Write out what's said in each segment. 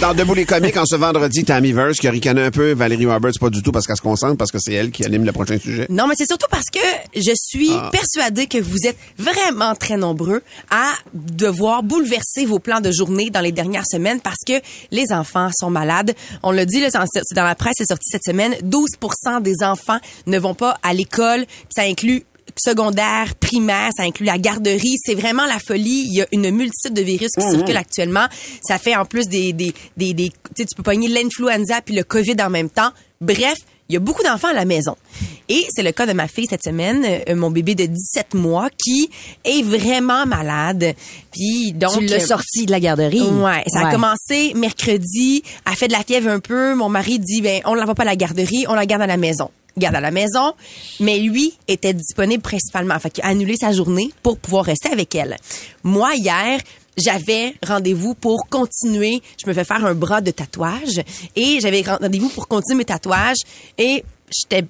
Dans Debout les comiques, en ce vendredi, Tammy Verse qui a ricané un peu, Valérie Roberts pas du tout parce qu'elle se concentre, parce que c'est elle qui anime le prochain sujet. Non, mais c'est surtout parce que je suis Ah. persuadée que vous êtes vraiment très nombreux à devoir bouleverser vos plans de journée dans les dernières semaines parce que les enfants sont malades. On l'a dit, dans la presse, c'est sorti cette semaine, 12 des enfants ne vont pas à l'école. Ça inclut secondaire, primaire, ça inclut la garderie. C'est vraiment la folie. Il y a une multitude de virus qui circulent actuellement. Ça fait en plus des, des, des, des tu sais, tu peux pogner l'influenza puis le COVID en même temps. Bref, il y a beaucoup d'enfants à la maison. Et c'est le cas de ma fille cette semaine, euh, mon bébé de 17 mois qui est vraiment malade. Puis donc Tu l'as sorti de la garderie? Ouais, ça a commencé mercredi, elle fait de la fièvre un peu, mon mari dit ben on l'envoie pas à la garderie, on la garde à la maison. Garde à la maison, mais lui était disponible principalement, fait qu'il a annulé sa journée pour pouvoir rester avec elle. Moi hier, j'avais rendez-vous pour continuer, je me fais faire un bras de tatouage et j'avais rendez-vous pour continuer mes tatouages et j'étais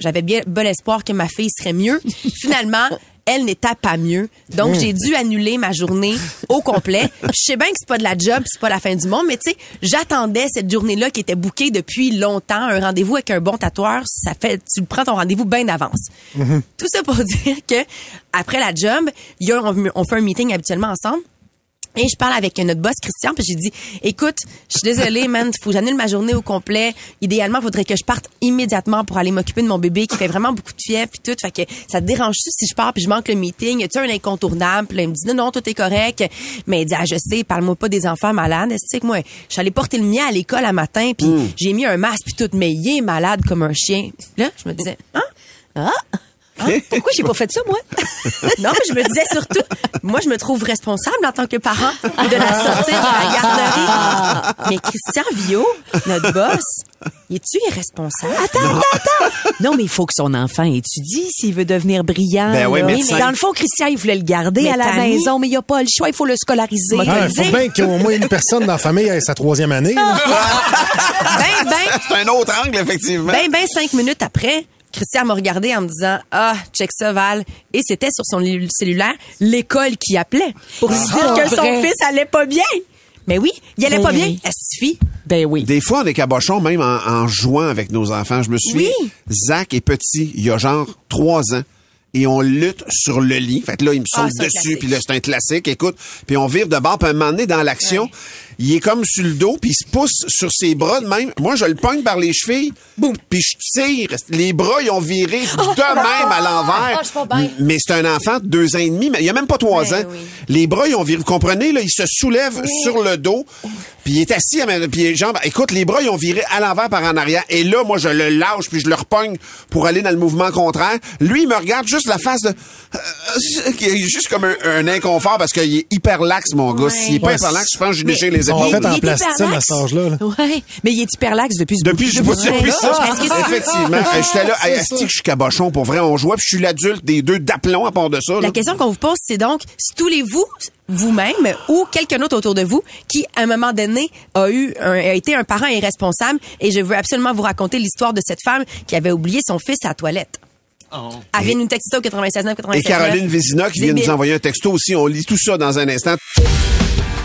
j'avais bien bon espoir que ma fille serait mieux. Finalement, elle n'était pas mieux. Donc, j'ai dû annuler ma journée au complet. Je sais bien que c'est pas de la job, c'est pas la fin du monde, mais tu sais, j'attendais cette journée-là qui était bookée depuis longtemps. Un rendez-vous avec un bon tatoueur, ça fait, tu prends ton rendez-vous bien d'avance. Tout ça pour dire que après la job, y a, on, on fait un meeting habituellement ensemble. Et je parle avec notre boss Christian, puis j'ai dit "Écoute, je suis désolée, man, faut que j'annule ma journée au complet. Idéalement, il faudrait que je parte immédiatement pour aller m'occuper de mon bébé qui fait vraiment beaucoup de fièvre puis tout. Fait que ça te dérange tu si je pars puis je manque le meeting? Y a-tu un incontournable? Puis là, il me dit "Non, non, tout est correct." Mais il dit "Ah, je sais, parle-moi pas des enfants malades. Est-ce que moi, je suis allée porter le mien à l'école un matin puis j'ai mis un masque puis tout, mais il est malade comme un chien." Là, je me disais "Hein? Ah! Hein? Pourquoi j'ai pas fait ça, moi? non, mais je me disais surtout, moi, je me trouve responsable en tant que parent de la sortir de la garderie. Mais Christian Vio, notre boss, es-tu irresponsable? Attends, attends, attends! Non, mais il faut que son enfant étudie s'il veut devenir brillant. Ben oui, mais dans le fond, Christian, il voulait le garder Mais à la maison, mais il n'y a pas le choix, il faut le scolariser. Ah, il faut bien qu'il y ait au moins une personne dans la famille ait sa troisième année. là. Ben, ben, C'est un autre angle, effectivement. ben, ben, cinq minutes après, Christian m'a regardé en me disant, ah, check ça, Val. Et c'était sur son cellulaire l'école qui appelait pour lui dire que son vrai. fils allait pas bien. Mais oui, il allait Ben pas bien. oui. Elle suffit. Ben oui. Des fois, on est cabochon même en, en jouant avec nos enfants. Je me souviens, Oui. Zach est petit, il y a genre trois ans. Et on lutte sur le lit. Fait que là, il me Ah, saute dessus, puis là, c'est un classique. Écoute, puis on vire de bord, puis à un moment donné, dans l'action, il est comme sur le dos, puis il se pousse sur ses bras de même. Moi, je le pogne par les chevilles, puis je tire. Les bras, ils ont viré de même à l'envers. Ah, bien. Mais c'est un enfant de deux ans et demi, mais il y a même pas trois Ben ans. oui. Les bras, ils ont viré. Vous comprenez, là, il se soulève sur le dos, puis il est assis, puis les jambes. Écoute, les bras, ils ont viré à l'envers par en arrière. Et là, moi, je le lâche, puis je le repogne pour aller dans le mouvement contraire. Lui, il me regarde juste la face de... euh, juste comme un, un inconfort, parce qu'il est hyper lax, mon gars. S'il est pas hyper lax, je pense que j'ai déchiré les en il est plasticine à cet âge-là. là. Ouais. Mais il est hyperlaxe depuis ce. Depuis, je depuis ça, effectivement. J'étais là, hey, asti que je suis cabochon, pour vrai, on jouait, puis je suis l'adulte des deux d'aplomb à part de ça. La question qu'on vous pose, c'est donc, si tous les vous, vous-même ou quelqu'un d'autre autour de vous qui, à un moment donné, a eu un- a été un parent irresponsable, et je veux absolument vous raconter l'histoire de cette femme qui avait oublié son fils à la toilette. Elle vient nous texter au 96 9 96 Et Caroline Vézina qui vient nous envoyer un texto aussi. On lit tout ça dans un instant.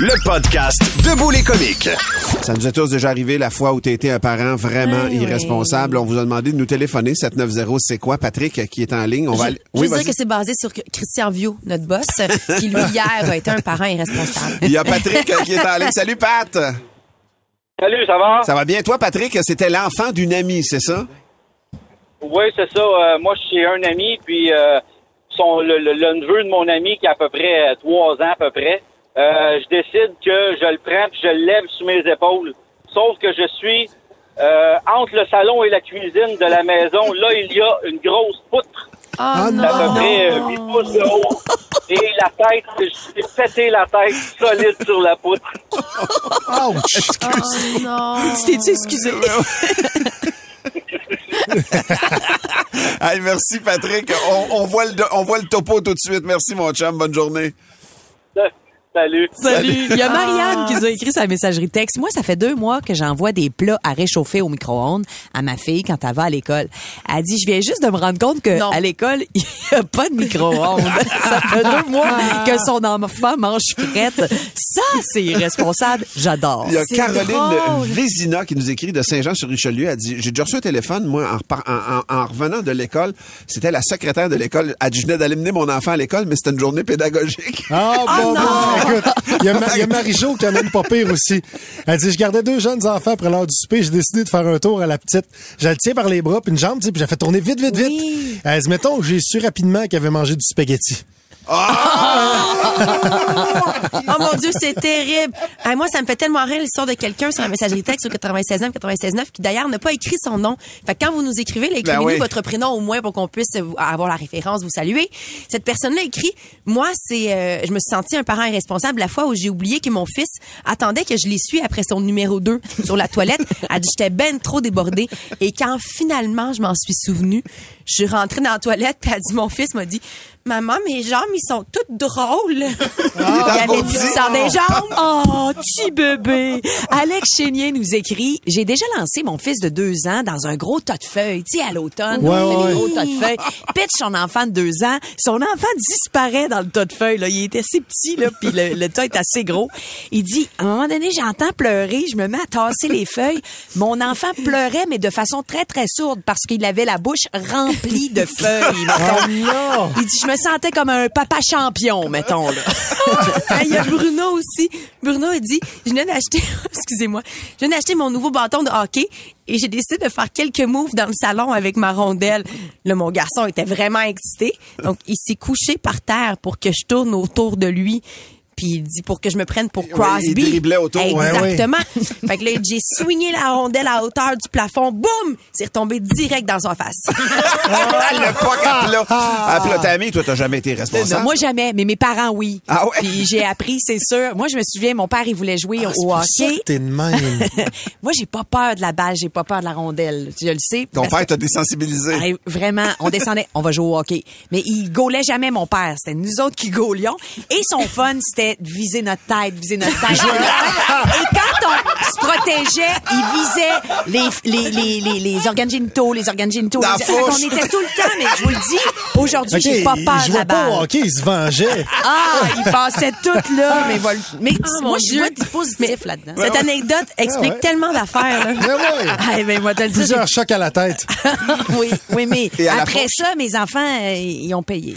Le podcast Debout les comiques. Ça nous est tous déjà arrivé la fois où tu été un parent vraiment Oui, oui. irresponsable. On vous a demandé de nous téléphoner 790 c'est quoi Patrick qui est en ligne? On va Je, aller- je Oui, veux dire que c'est basé sur Christian Viau, notre boss, qui lui hier a été un parent irresponsable. Il y a Patrick euh, qui est en ligne. Salut Pat. Salut, ça va? Ça va bien toi Patrick, c'était l'enfant d'une amie, c'est ça? Oui, c'est ça. Euh, moi, je suis un ami, puis euh, son, le, le- le neveu de mon ami, qui a à peu près trois ans à peu près, euh, je décide que je le prends puis je le lève sous mes épaules. Sauf que je suis euh, entre le salon et la cuisine de la maison. Là, il y a une grosse poutre Oh d'à peu près euh, 8 pouces de haut. Et la tête, je suis pété la tête solide sur la poutre. Ouch! Oh non. Tu t'es-tu excusé? Hey, merci Patrick. On, on voit le on voit le topo tout de suite. Merci mon chum, bonne journée. Salut. Salut. Il y a Marianne Ah. qui nous a écrit sa messagerie texte. Moi, ça fait deux mois que j'envoie des plats à réchauffer au micro-ondes à ma fille quand elle va à l'école. Elle dit, je viens juste de me rendre compte que Non. à l'école, il n'y a pas de micro-ondes. ça fait deux mois que son enfant mange frette. Ça, c'est irresponsable. J'adore. Il y a Caroline drôle. Vézina qui nous écrit de Saint-Jean-sur-Richelieu. Elle dit J'ai déjà reçu un téléphone, moi, en, repar- en- en- en revenant de l'école. C'était la secrétaire de l'école. Elle dit Je venais d'aller mener mon enfant à l'école, mais c'était une journée pédagogique. Ah, bon, non! Il y a, Ma- a Marie-Jo qui en a une pas pire aussi. Elle dit, je gardais deux jeunes enfants après l'heure du souper, j'ai décidé de faire un tour à la petite. Je le tiens par les bras, puis une jambe, puis j'ai fait tourner vite, vite, vite. Elle dit, mettons que j'ai su rapidement qu'elle avait mangé du spaghetti. Oh mon Dieu, c'est terrible. Moi, ça me fait tellement rire l'histoire de quelqu'un sur la messagerie texte au 96.9, 96.9, qui d'ailleurs n'a pas écrit son nom. Fait que quand vous nous écrivez, là, écrivez-nous Ben oui. votre prénom au moins pour qu'on puisse avoir la référence, vous saluer. Cette personne-là écrit, moi, c'est, euh, je me suis senti un parent irresponsable la fois où j'ai oublié que mon fils attendait que je l'essuie après son numéro 2 sur la toilette. Elle dit, j'étais ben trop débordée. Et quand finalement, je m'en suis souvenue, je suis rentrée dans la toilette, puis elle dit, mon fils m'a dit, maman, mes jambes, ils sont toutes drôles. Il avait du sang des jambes. Oh, petit bébé! Alex Chénier nous écrit J'ai déjà lancé mon fils de deux ans dans un gros tas de feuilles, tu sais, à l'automne. Ouais, on fait ouais. des gros tas de feuilles. Pitch son enfant de deux ans. Son enfant disparaît dans le tas de feuilles. Là. Il était assez petit, là, puis le, le tas est assez gros. Il dit À un moment donné, j'entends pleurer, je me mets à tasser les feuilles. Mon enfant pleurait, mais de façon très, très sourde parce qu'il avait la bouche remplie de feuilles. mettons. Oh non! Il dit, je me sentais comme un papa champion, mettons, là. Ah, Il y a Bruno aussi. Bruno a dit, je viens d'acheter, excusez-moi, je viens d'acheter mon nouveau bâton de hockey et j'ai décidé de faire quelques moves dans le salon avec ma rondelle. Là, mon garçon était vraiment excité. Donc, il s'est couché par terre pour que je tourne autour de lui. Puis il dit pour que je me prenne pour Crosby. il driblait autour. Ouais, Exactement. fait que là, j'ai swingé la rondelle à hauteur du plafond. Boum! C'est retombé direct dans sa face. le poc à plat. À plat. Ta amie, toi, t'as jamais été Non, responsable? moi, jamais, mais mes parents, oui. Ah ouais? Puis j'ai appris, c'est sûr. Moi, je me souviens, mon père, il voulait jouer Ah, au hockey. t'es de même. Moi, j'ai pas peur de la balle, j'ai pas peur de la rondelle. Je le sais. Ton père t'a désensibilisé. Hey, vraiment, on descendait, on va jouer au hockey. Mais il gaulait jamais mon père. C'était nous autres qui gaulions. Et son fun, c'était viser notre tête, viser notre tête. Et quand on se protégeait, il visait les, les, les, les, les organes génitaux, les organes génitaux. Dans les- fourche. était tout le temps, mais je vous le dis, aujourd'hui, OK, j'ai pas peur de la pas balle. au hockey, il se vengeait. Ah, il passait tout là, mais voilà. Mais Ah, moi, je vois du positif là-dedans. Cette anecdote explique ouais. tellement d'affaires. Mais ouais. Ah, ben, moi, le Plusieurs chocs à la tête. oui, oui, mais après ça, mes enfants, euh, ils ont payé.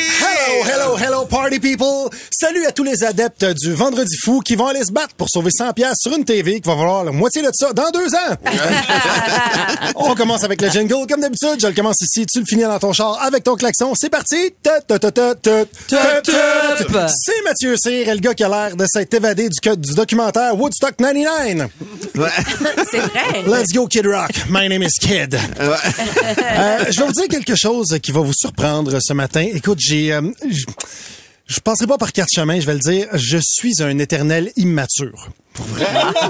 Hello, hello, hello, party people! Salut à tous les adeptes du Vendredi fou qui vont aller se battre pour sauver 100 pièces sur une TV qui va valoir la moitié de ça dans deux ans. On commence avec le jingle comme d'habitude. Je le commence ici, tu le finis dans ton char avec ton klaxon. C'est parti! Tut, tut, tut, tut, tut, tut, tut. C'est Mathieu Cyr, le gars qui a l'air de s'être évadé du documentaire Woodstock 99. C'est vrai. Let's go, Kid Rock. My name is Kid. Euh, je vais vous dire quelque chose qui va vous surprendre ce matin. Écoute, j'ai... euh, j- je passerai pas par quatre chemins, je vais le dire. Je suis un éternel immature.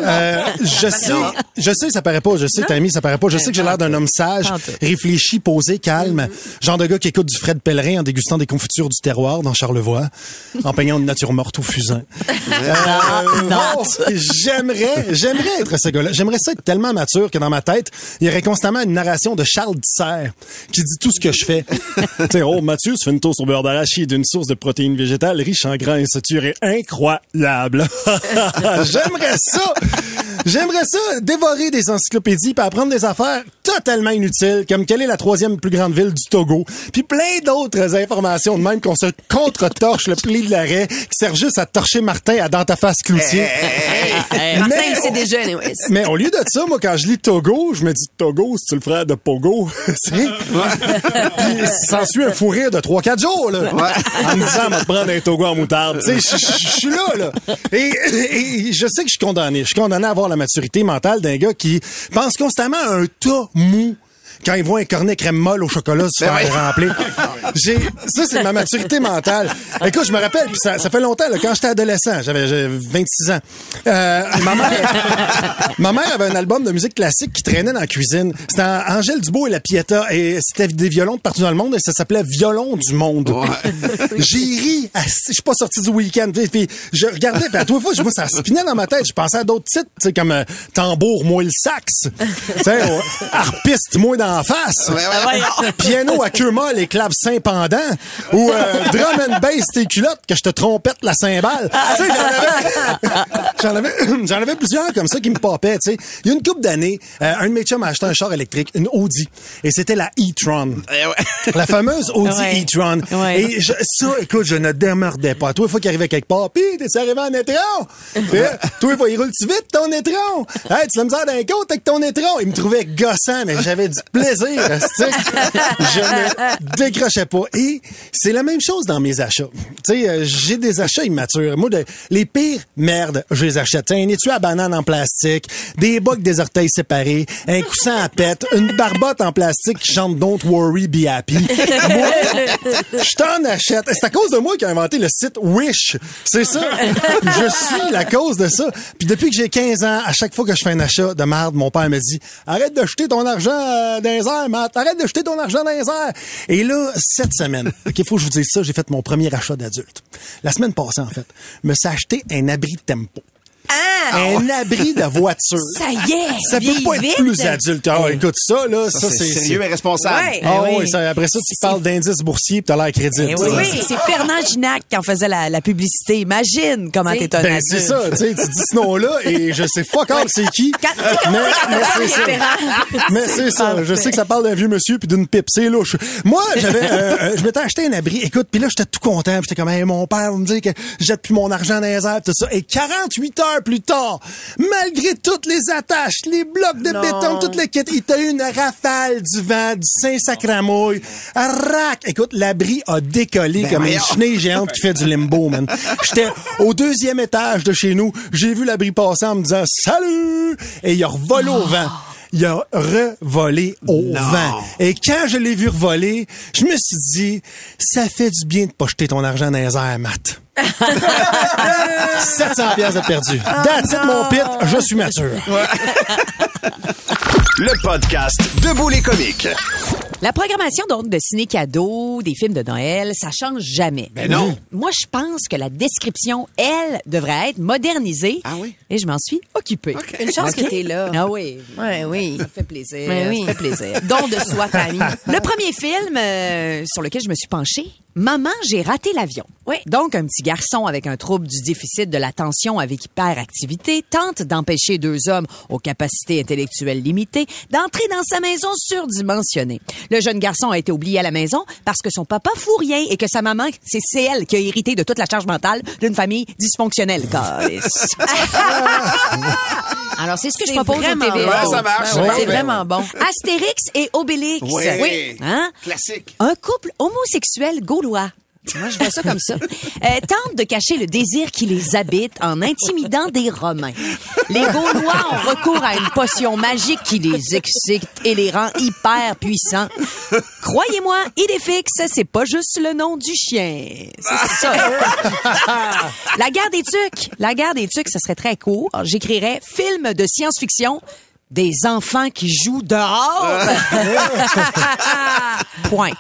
Euh, je sais, je sais, ça paraît pas. Je sais, Tammy, ça paraît pas. Je sais que j'ai l'air d'un homme sage, réfléchi, posé, calme. Genre de gars qui écoute du Fred Pellerin en dégustant des confitures du terroir dans Charlevoix, en peignant une nature morte au fusain. Euh, j'aimerais, j'aimerais être ce gars-là. J'aimerais ça être tellement mature que dans ma tête, il y aurait constamment une narration de Charles Disser qui dit tout ce que je fais. tu sais, oh, Mathieu, tu fais une toast au beurre d'arachide d'une source de protéines végétales riche en grains saturés incroyable? J'aimerais ça. J'aimerais ça, dévorer des encyclopédies puis apprendre des affaires totalement inutiles, comme quelle est la troisième plus grande ville du Togo, puis plein d'autres informations de même qu'on se contre-torche le pli de l'arrêt, qui servent juste à torcher Martin à dans ta face cloutier. Martin, Mais- il sait déjà. Mais au lieu de ça, moi, quand je lis Togo, je me dis Togo, c'est-tu le frère de Pogo? C'est- Puis s'ensuit un fou rire de 3-4 jours, là. En me disant, on va te prendre un Togo en moutarde. Tu sais, je- suis là, là. Et, et je sais que je suis. Je suis condamné à avoir la maturité mentale d'un gars qui pense constamment à un tas mou quand il voit un cornet crème molle au chocolat se Ben faire remplir. J'ai, ça, c'est ma maturité mentale. Écoute, je me rappelle, puis ça, ça fait longtemps, là, quand j'étais adolescent, j'avais j'avais 26 ans. Euh, ma mère, ma mère avait un album de musique classique qui traînait dans la cuisine. C'était Angèle Dubois et la Pieta, et c'était des violons de partout dans le monde, et ça s'appelait Violon du monde. J'ai ri, à- je suis pas sorti du week-end, puis, je regardais, puis à tous les fois, moi, ça spinait dans ma tête, je pensais à d'autres titres, comme euh, Tambour, moi le sax, harpiste, moi d'en face, piano à queue molle et clavecin pendant, ou euh, drum and bass tes culottes, que je te trompette la cymbale. Tu sais, j'en avais, j'en avais, plusieurs comme ça qui me popaient, tu sais. Il y a une couple d'années, euh, un de mes chums a acheté un char électrique, une Audi, et c'était la e-tron. La fameuse Audi Ouais. e-tron. Ouais. Et je- ça, écoute, je ne démerdais pas. Toi, une fois qu'il arrivait quelque part, pis t'es arrivé en étron. Toi, il roule-tu vite ton étron? Hey, tu l'as misère d'un côte avec ton étron. Il me trouvait gossant, mais j'avais du plaisir. Esti. je ne décrochais pas. Et c'est la même chose dans mes achats. Tu sais, euh, j'ai des achats immatures. Moi, les pires merdes, je les achète. Un étui à banane en plastique, des bocs des orteils séparés, un coussin à pète, une barbotte en plastique qui chante Don't Worry, Be Happy. Moi, je t'en achète. C'est à cause de moi qui a inventé le site Wish. C'est ça. Je suis la cause de ça. Puis depuis que j'ai 15 ans, à chaque fois que je fais un achat de merde, mon père me dit arrête de jeter ton argent euh, les airs, Matt. Arrête de jeter ton argent dans les airs. Et là, cette semaine, OK, faut que je vous dise ça, j'ai fait mon premier achat d'adulte. La semaine passée, en fait, me suis acheté un abri de tempo. Un abri de voiture. Ça y est, Ça peut pas être vite. plus adulte. Ah, écoute, ça, là, ça, Ça, c'est sérieux et responsable. Ouais. Ah Eh oui, oui. ça, après ça, tu parles d'indice boursier pis t'as l'air crédible. Eh oui, oui, c'est Fernand Ginac qui en faisait la, la publicité. Imagine comment t'es un Ben, c'est ça, tu sais, tu dis ce nom-là et je sais fuck all c'est qui. Quand- quand mais, mais c'est ça. référent. Mais c'est ça. Je sais que ça parle d'un vieux monsieur puis d'une pipe. C'est louche. Moi, j'avais, euh, euh, je m'étais acheté un abri. Écoute, puis là, j'étais tout content. puis J'étais comme, hey, mon père me dit que je jette plus mon argent dans les airs, tout ça. Et 48 heures plus tard, malgré toutes les attaches, les blocs de Non. béton, toutes les kits, il t'a eu une rafale du vent, du Saint-Sacramouille. Rac! Écoute, l'abri a décollé comme une chenille géante qui fait du limbo, man. J'étais au deuxième étage de chez nous. J'ai vu l'abri passer en me disant salut et il a revolé au vent. Il a revolé au vent. Et quand je l'ai vu revoler, je me suis dit, ça fait du bien de pas jeter ton argent dans les airs, Matt. 700 pièces de perdu. That's it, mon pit. Je suis mature. Le podcast Debout les comiques. La programmation donc de ciné cadeaux, des films de Noël, ça change jamais. Ben non. Moi, je pense que la description, elle, devrait être modernisée. Ah oui? Et je m'en suis occupée. Une chance OK? que t'es là. Ah oui. Ouais, oui. Ça fait plaisir. Ouais, oui. Ça fait plaisir. Don de soi, Tammy. Le premier film euh, sur lequel je me suis penchée, Maman, j'ai raté l'avion. Oui. Donc, un petit garçon avec un trouble du déficit de l'attention avec hyperactivité tente d'empêcher deux hommes aux capacités intellectuelles limitées d'entrer dans sa maison surdimensionnée. Le jeune garçon a été oublié à la maison parce que son papa fout rien et que sa maman, c'est c'est elle qui a hérité de toute la charge mentale d'une famille dysfonctionnelle. Alors, c'est ce que je propose au bon. Ça marche. Ouais, Ouais, c'est ouais. vraiment bon. Astérix et Obélix. Oui. Hein? Classique. Un couple homosexuel gaulois Je vois ça comme ça. Euh, tentent de cacher le désir qui les habite en intimidant des Romains. Les Gaulois ont recours à une potion magique qui les excite et les rend hyper puissants. Croyez-moi, Idéfix, c'est pas juste le nom du chien. C'est ça. La guerre des tucs. La guerre des tucs, ça serait très court. J'écrirais film de science-fiction des enfants qui jouent dehors. Point.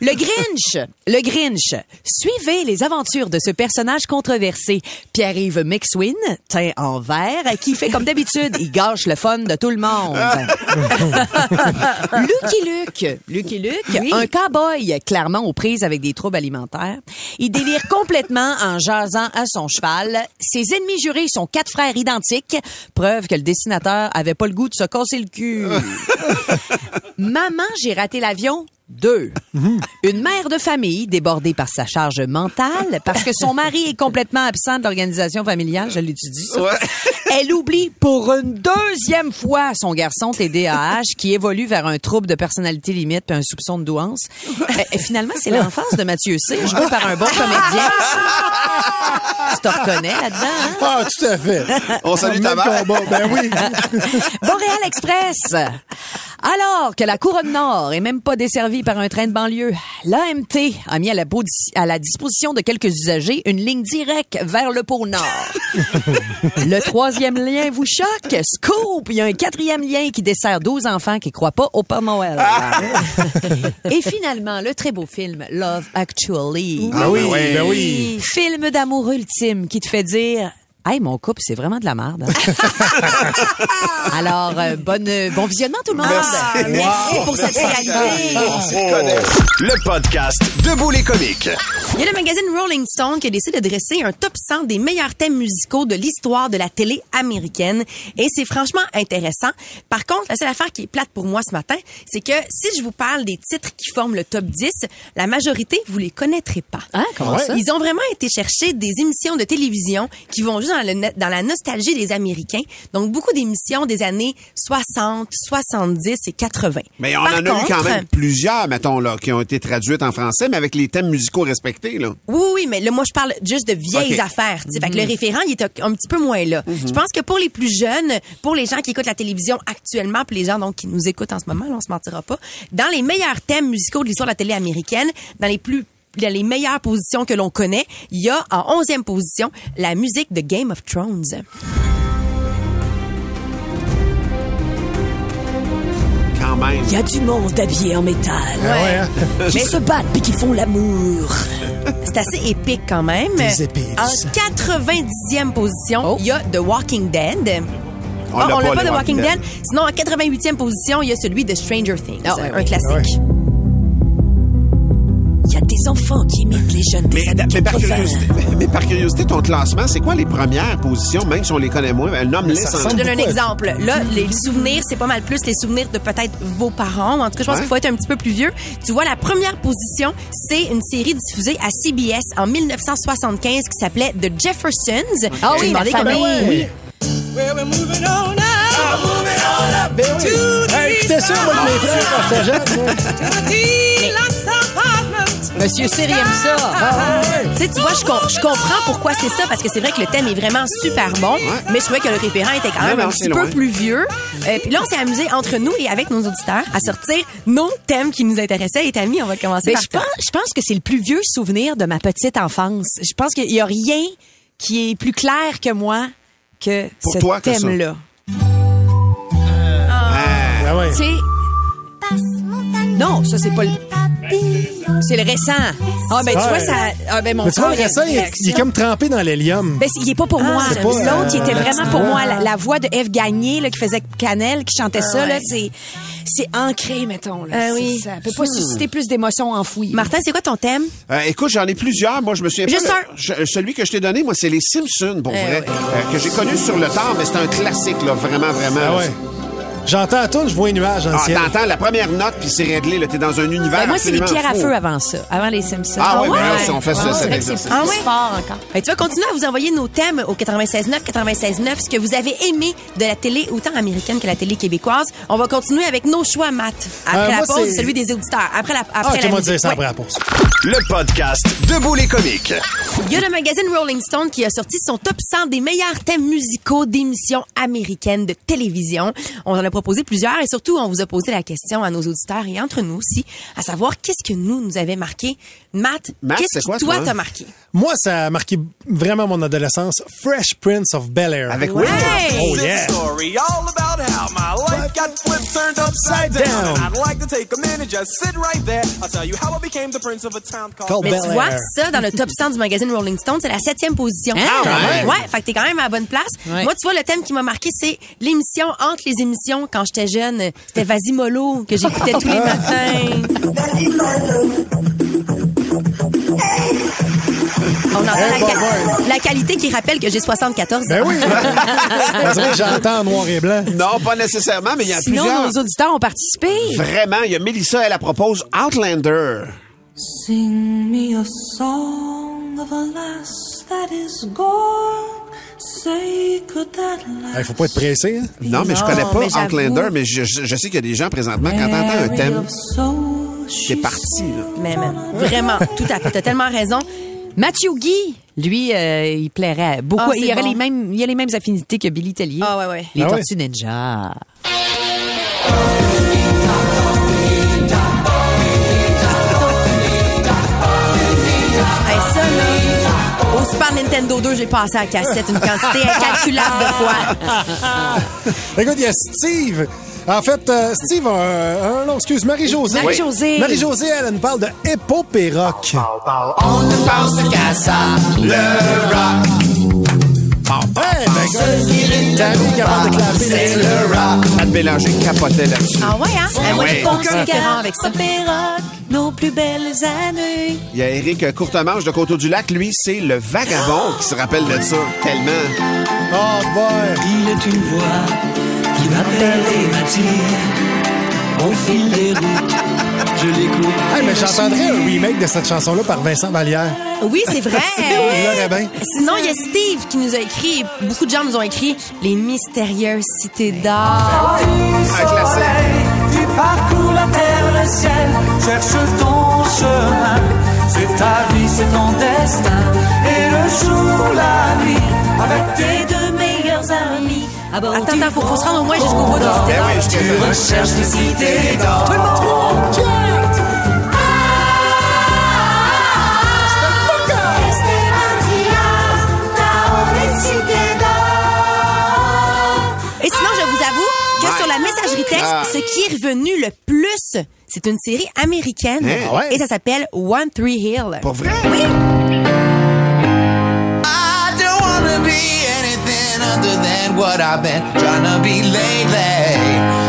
Le Grinch, le Grinch. Suivez les aventures de ce personnage controversé, Pierre-Yves McSween, teint en vert, qui fait comme d'habitude, il gâche le fun de tout le monde. Lucky Luke, Lucky Luke, un cow-boy clairement aux prises avec des troubles alimentaires. Il délire complètement en jasant à son cheval. Ses ennemis jurés sont quatre frères identiques, preuve que le dessinateur avait pas le goût de se casser le cul. Maman, j'ai raté l'avion. Deux. Une mère de famille débordée par sa charge mentale parce que son mari est complètement absent de l'organisation familiale, je l'étudie ça. Elle oublie pour une deuxième fois son garçon TDAH qui évolue vers un trouble de personnalité limite puis un soupçon de douance. Et, et finalement, c'est l'enfance de Mathieu C, joué par un bon comédien. Tu te reconnais là-dedans, hein? Ah, tout à fait. On salue ta Même mère. combat, Ben oui. Boréal Express. Alors que la couronne nord est même pas desservie par un train de banlieue, l'AMT a mis à la, bodi- à la disposition de quelques usagers une ligne directe vers le pôle nord. le troisième lien vous choque? Scoop! Il y a un quatrième lien qui dessert 12 enfants qui croient pas au Père Noël. Et finalement, le très beau film Love Actually. Ah oui, ben oui. Film d'amour ultime qui te fait dire Hey, mon couple, c'est vraiment de la merde. Alors, euh, bonne, euh, bon visionnement tout le monde. Ah, merci pour cette réalité. Le podcast Debout les comiques. Il y a le magazine Rolling Stone qui a décidé de dresser un top 100 des meilleurs thèmes musicaux de l'histoire de la télé américaine. Et c'est franchement intéressant. Par contre, la seule affaire qui est plate pour moi ce matin, c'est que si je vous parle des titres qui forment le top 10, la majorité, vous les connaîtrez pas. Hein, comment ça? Ils ont vraiment été chercher des émissions de télévision qui vont juste dans, le, no- dans la nostalgie des Américains. Donc, beaucoup d'émissions des années 60, 70 et 80. Mais on Par en a eu quand même plusieurs, mettons, là, qui ont été traduites en français, mais avec les thèmes musicaux respectés, là. Oui, oui, mais là, moi, je parle juste de vieilles affaires. Fait que le référent, il est un un petit peu moins là. Je pense que pour les plus jeunes, pour les gens qui écoutent la télévision actuellement, puis les gens donc qui nous écoutent en ce moment, là, on se mentira pas, dans les meilleurs thèmes musicaux de l'histoire de la télé américaine, dans les plus dans les meilleures positions que l'on connaît, il y a en 11e position la musique de Game of Thrones. Quand même. Il y a du monde habillé en métal. Ouais, hein? Qui se battent puis qui font l'amour. C'est assez épique quand même. Des épices. En 90e position, il y a The Walking Dead. On Ah, l'a on pas, de Walking Walking Dead. Sinon, en 88e position, il y a celui de Stranger Things, Ah, ouais, un ouais. classique. Il y a des enfants qui imitent les jeunes des Mais, années mais par 80. curiosité, mais par curiosité, ton classement, c'est quoi les premières positions, même si on les connaît moins? Nomme-les sans Je donne un exemple. Là, les souvenirs, c'est pas mal plus les souvenirs de peut-être vos parents. En tout cas, je pense Ouais. qu'il faut être un petit peu plus vieux. Tu vois, la première position, c'est une série diffusée à CBS en 1975 qui s'appait The Jeffersons. Ah oui, la famille. Ben oui. Hey, écoutez ça, moi, de mes frères, quand j'étais jeune. Monsieur Siri aime ça. Ah, ouais. Tu sais, tu vois, je, com- je comprends pourquoi c'est ça, parce que c'est vrai que le thème est vraiment super bon, mais je trouvais que le référent était quand même non, un petit peu loin. plus vieux. Euh, puis là, on s'est amusé entre nous et avec nos auditeurs à sortir nos thèmes qui nous intéressaient. Et Tammy, on va commencer Mais par je toi. pense, je pense que c'est le plus vieux souvenir de ma petite enfance. Je pense qu'il y a rien qui est plus clair que moi que Pour ce thème-là. Ah ouais. Tu sais, non, ça c'est pas le. C'est le récent. Ah ben tu Ouais. vois ça. Ah ben mon Mais tu vois, le récent, il est, il est comme trempé dans l'hélium. Ben, c'est- il est pas pour moi. c'est pas, L'autre, il euh, était la vraiment petite pour voix. moi. La, la voix de Eve Gagné, là, qui faisait Canel, qui chantait ça, là, c'est, c'est ancré, mettons, là. Ah C'est- oui. Ça peut pas susciter plus d'émotions enfouies. Martin, c'est quoi ton thème? Euh, écoute, j'en ai plusieurs. Moi, je me souviens Juste pas. un. je- celui que je t'ai donné, moi, c'est les Simpsons, pour Eh vrai. Euh, que j'ai connu sur le tard, mais c'est un classique, là, vraiment, vraiment. Ah ouais. J'entends toune, je vois un nuage dans le Ah, ciel. t'entends la première note, puis c'est réglé. là. T'es dans un univers Ben, moi, c'est les pierres à feu avant ça, avant les Simpsons. Ah ouais, ben là, si on fait ça, Ouais, c'est vrai que l'exercice. plus Ah ouais? fort encore. Tu vas continuer à vous envoyer nos thèmes au 96.9, 96.9, ce que vous avez aimé de la télé, autant américaine que la télé québécoise. On va continuer avec nos choix, Matt. Après Euh, la moi, pause, c'est- celui des auditeurs. Après la, Ah, après ok, la on va musique. dire ça Ouais. après la pause. Le podcast Debout les comiques. Il y a le magazine Rolling Stone qui a sorti son top 100 des meilleurs thèmes musicaux d'émissions américaines de télévision. On en a proposé plusieurs et surtout, on vous a posé la question à nos auditeurs et entre nous aussi, à savoir qu'est-ce que nous, nous avait marqué. Matt, Matt, qu'est-ce quoi, toi, toi? t'a marqué? Moi, ça a marqué vraiment mon adolescence. Fresh Prince of Bel-Air. Avec Ouais. Will. Oh yeah. Life got flipped, turned upside down. down. And I'd like to take a minute, just sit right there. I'll tell you how I became the prince of a town called Mais Bel tu vois, ça, dans le top 100 du magazine Rolling Stone, c'est la septième position. Ah, ouais. Ouais, fait que t'es quand même à la bonne place. Ouais. Moi, tu vois, le thème qui m'a marqué, c'est l'émission entre les émissions quand j'étais jeune. C'était Vas-y Mollo, que j'écoutais tous les matins. On entend Eh, la, bon, ca- ouais. la qualité qui rappelle que j'ai 74 Ben ans. oui. On dirait que j'entends en noir et blanc. Non, pas nécessairement, mais il y a Sinon, plusieurs. nos auditeurs ont participé. Vraiment, il y a Mélissa, elle, elle propose Outlander. Sing me a song of a lass that is gone. Say, could that Il faut pas être pressé. Hein? Non, mais je connais pas mais. Outlander, mais je, je- je sais qu'il y a des gens présentement, quand t'entends un thème qui est parti, là. Mais, mais vraiment, tout à fait. T'as tellement raison. Mathieu Guy, lui, euh, il plairait beaucoup. Ah, il, aurait bon. les mêmes, il a les mêmes affinités que Billy Tellier. Ah, ouais, ouais. Les Ah ouais? Tortues Ninja. Hey, ça, là, au Super Nintendo 2, j'ai passé à la cassette une quantité incalculable de fois. Écoute, il y a Steve. En fait, euh, Steve a un... un- non, excuse, Marie-Josée. Marie-Josée. Marie-Josée, elle, elle nous parle de épopéroc. On ne pense qu'à ça, le rock. Hey, ben, T'as mis capable de clapper C'est le rock. Anne Bélanger capotait là-dessus. Ah ouais, hein? Eh, moi, j'ai Ouais. pas avec ça. nos plus belles années. Il y a Eric Courtemanche de Coteau-du-Lac. Lui, c'est le vagabond qui se rappelle de ça. Tellement. Oh, boy. Il est une voix qui m'appelle et m'attire. Au fil des routes, je l'écoute. Hey, mais j'entendrais un remake de cette chanson-là par Vincent Vallière. Oui, c'est vrai. Bien. Sinon, il y a Steve qui nous a écrit, beaucoup de gens nous ont écrit Les mystérieuses cités d'or. Un classique. Tu parcours la terre, le ciel, cherche ton chemin. C'est ta vie, c'est ton destin. Et le jour, la nuit, avec tes deux meilleurs amis. Attends, du attends, faut, faut se rendre au moins jusqu'au bout des Ben oui, d'or. je Tu recherches les cités d'or. Tout le monde, chante. Et sinon, je vous avoue que Ouais. sur la messagerie texte, Ah. ce qui est revenu le plus, c'est une série américaine. Hein? Ah ouais? Et ça s'appelle One Tree Hill. Pour vrai? Oui. Other than what I've been trying to be lately.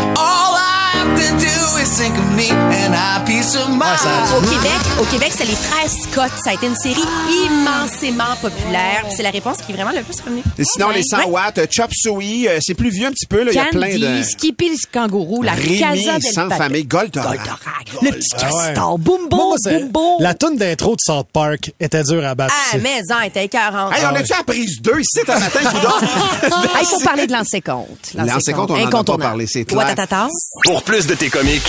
Au Québec, au Québec, c'est les frères Scott. Ça a été une série immensément populaire. C'est la réponse qui est vraiment le plus revenue. Et sinon, les 100 Ouais. watts, euh, Chop Suey, euh, c'est plus vieux un petit peu. Là. Il y a plein de... Skippy le kangourou, la Rémi, Casa del sans famille, Goldorak. Goldorak. Le petit Ah castor. Boum, boum. La toune d'intro de South Park était dure à battre. Ah, mais en était écœurante. Hey, on a-tu à prise 2 ici, un matin? Ah, il faut parler de l'ancien compte. L'ancien compte, on n'en a pas parlé, c'est clair. Pour plus de tes comiques,